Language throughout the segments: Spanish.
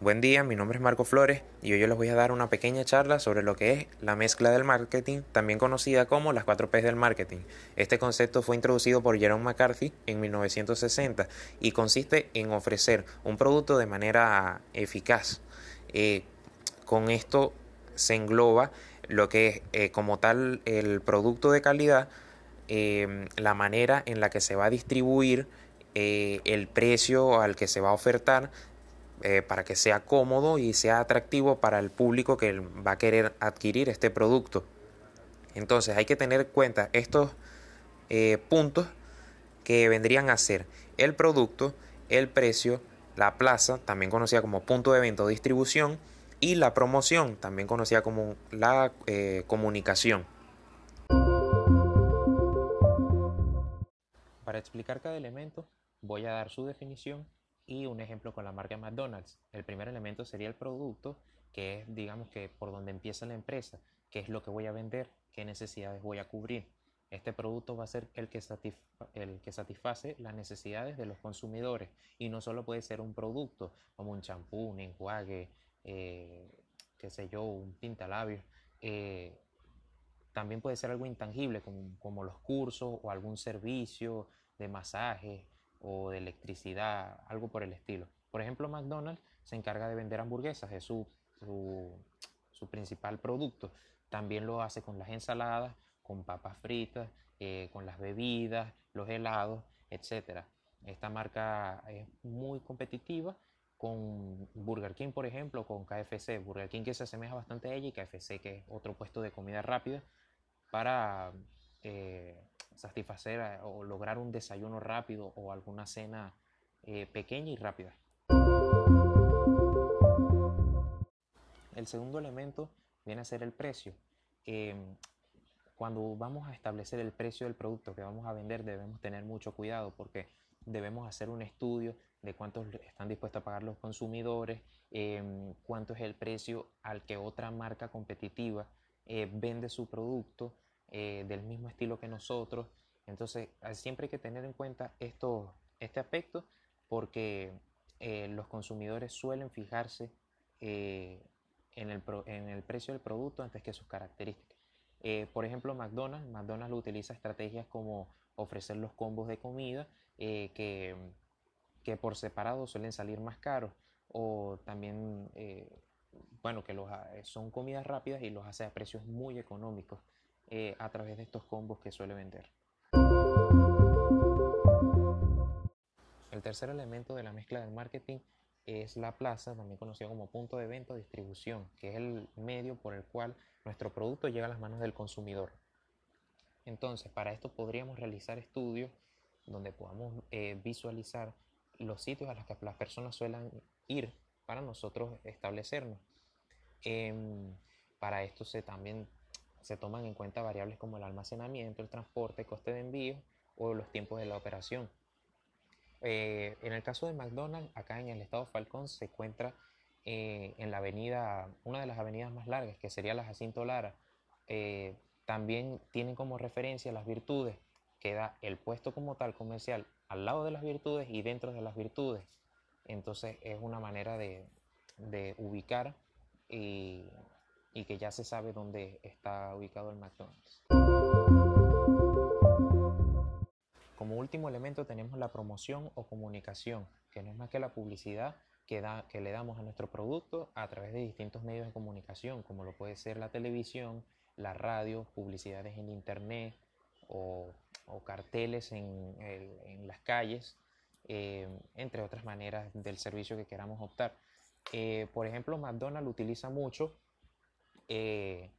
Buen día, mi nombre es Marco Flores y hoy yo les voy a dar una pequeña charla sobre lo que es la mezcla del marketing, también conocida como las 4 P del marketing. Este concepto fue introducido por Jerome McCarthy en 1960 y consiste en ofrecer un producto de manera eficaz. Eh, con esto se engloba lo que es eh, como tal el producto de calidad, eh, la manera en la que se va a distribuir, el precio al que se va a ofertar, eh, para que sea cómodo y sea atractivo para el público que va a querer adquirir este producto. Entonces hay que tener en cuenta estos eh, puntos que vendrían a ser el producto, el precio, la plaza, también conocida como punto de venta o distribución, y la promoción, también conocida como la eh, comunicación. Para explicar cada elemento, voy a dar su definición y un ejemplo con la marca McDonald's. El primer elemento sería el producto, que es, digamos, que por donde empieza la empresa, qué es lo que voy a vender, qué necesidades voy a cubrir. Este producto va a ser el que, el que satisface las necesidades de los consumidores y no solo puede ser un producto como un champú, un enjuague, eh, qué sé yo, un pintalabios. Eh, también puede ser algo intangible como, como los cursos o algún servicio de masaje o de electricidad, algo por el estilo. Por ejemplo, McDonald's se encarga de vender hamburguesas, es su, su, principal producto. También lo hace con las ensaladas, con papas fritas, eh, con las bebidas, los helados, etc. Esta marca es muy competitiva con Burger King, por ejemplo, con KFC. Burger King que se asemeja bastante a ella y KFC que es otro puesto de comida rápida para eh, satisfacer eh, o lograr un desayuno rápido o alguna cena eh, pequeña y rápida. El segundo elemento viene a ser el precio. Em, cuando vamos a establecer el precio del producto que vamos a vender debemos tener mucho cuidado porque debemos hacer un estudio de cuántos están dispuestos a pagar los consumidores, em, cuánto es el precio al que otra marca competitiva eh, vende su producto eh, del mismo estilo que nosotros. Entonces, siempre hay que tener en cuenta esto, este aspecto porque eh, los consumidores suelen fijarse eh, en, el en, el precio del producto antes que sus características. por ejemplo, McDonald's, McDonald's utiliza estrategias como ofrecer los combos de comida que, que, por separado suelen salir más caros o también, bueno, que los, son comidas rápidas y los hace a precios muy económicos. Eh, a través de estos combos que suele vender. El tercer elemento de la mezcla del marketing es la plaza, también conocido como punto de venta o distribución, que es el medio por el cual nuestro producto llega a las manos del consumidor. Entonces, para esto podríamos realizar estudios donde podamos eh, visualizar los sitios a los que las personas suelen ir para nosotros establecernos. Em, para esto se también se toman en cuenta variables como el almacenamiento, el transporte, coste de envío o los tiempos de la operación. Eh, en el caso de McDonald's, acá en el estado Falcón se encuentra eh, en la avenida, una de las avenidas más largas, que sería la Jacinto Lara. Eh, también tienen como referencia las virtudes, que da el puesto como tal comercial al lado de las virtudes y dentro de las virtudes. Entonces es una manera de, de ubicar y y que ya se sabe dónde está ubicado el McDonald's. Como último elemento tenemos la promoción o comunicación, que no es más que la publicidad que, da, que le damos a nuestro producto a través de distintos medios de comunicación, como lo puede ser la televisión, la radio, publicidades en internet o, carteles en, las calles, eh, entre otras maneras del servicio que queramos optar. Eh, por ejemplo, McDonald's utiliza mucho eh,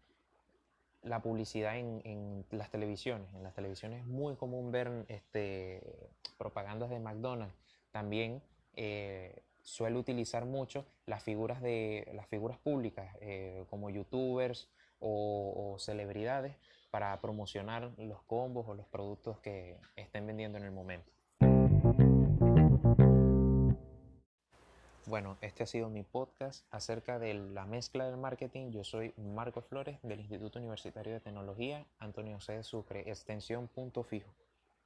la publicidad en, las televisiones. En las televisiones es muy común ver este, propagandas de McDonald's. También eh, suele utilizar mucho las figuras, de, las figuras públicas eh, como youtubers o, celebridades para promocionar los combos o los productos que estén vendiendo en el momento. Bueno, este ha sido mi podcast acerca de la mezcla del marketing. Yo soy Marco Flores del Instituto Universitario de Tecnología Antonio C. Sucre, extensión punto fijo.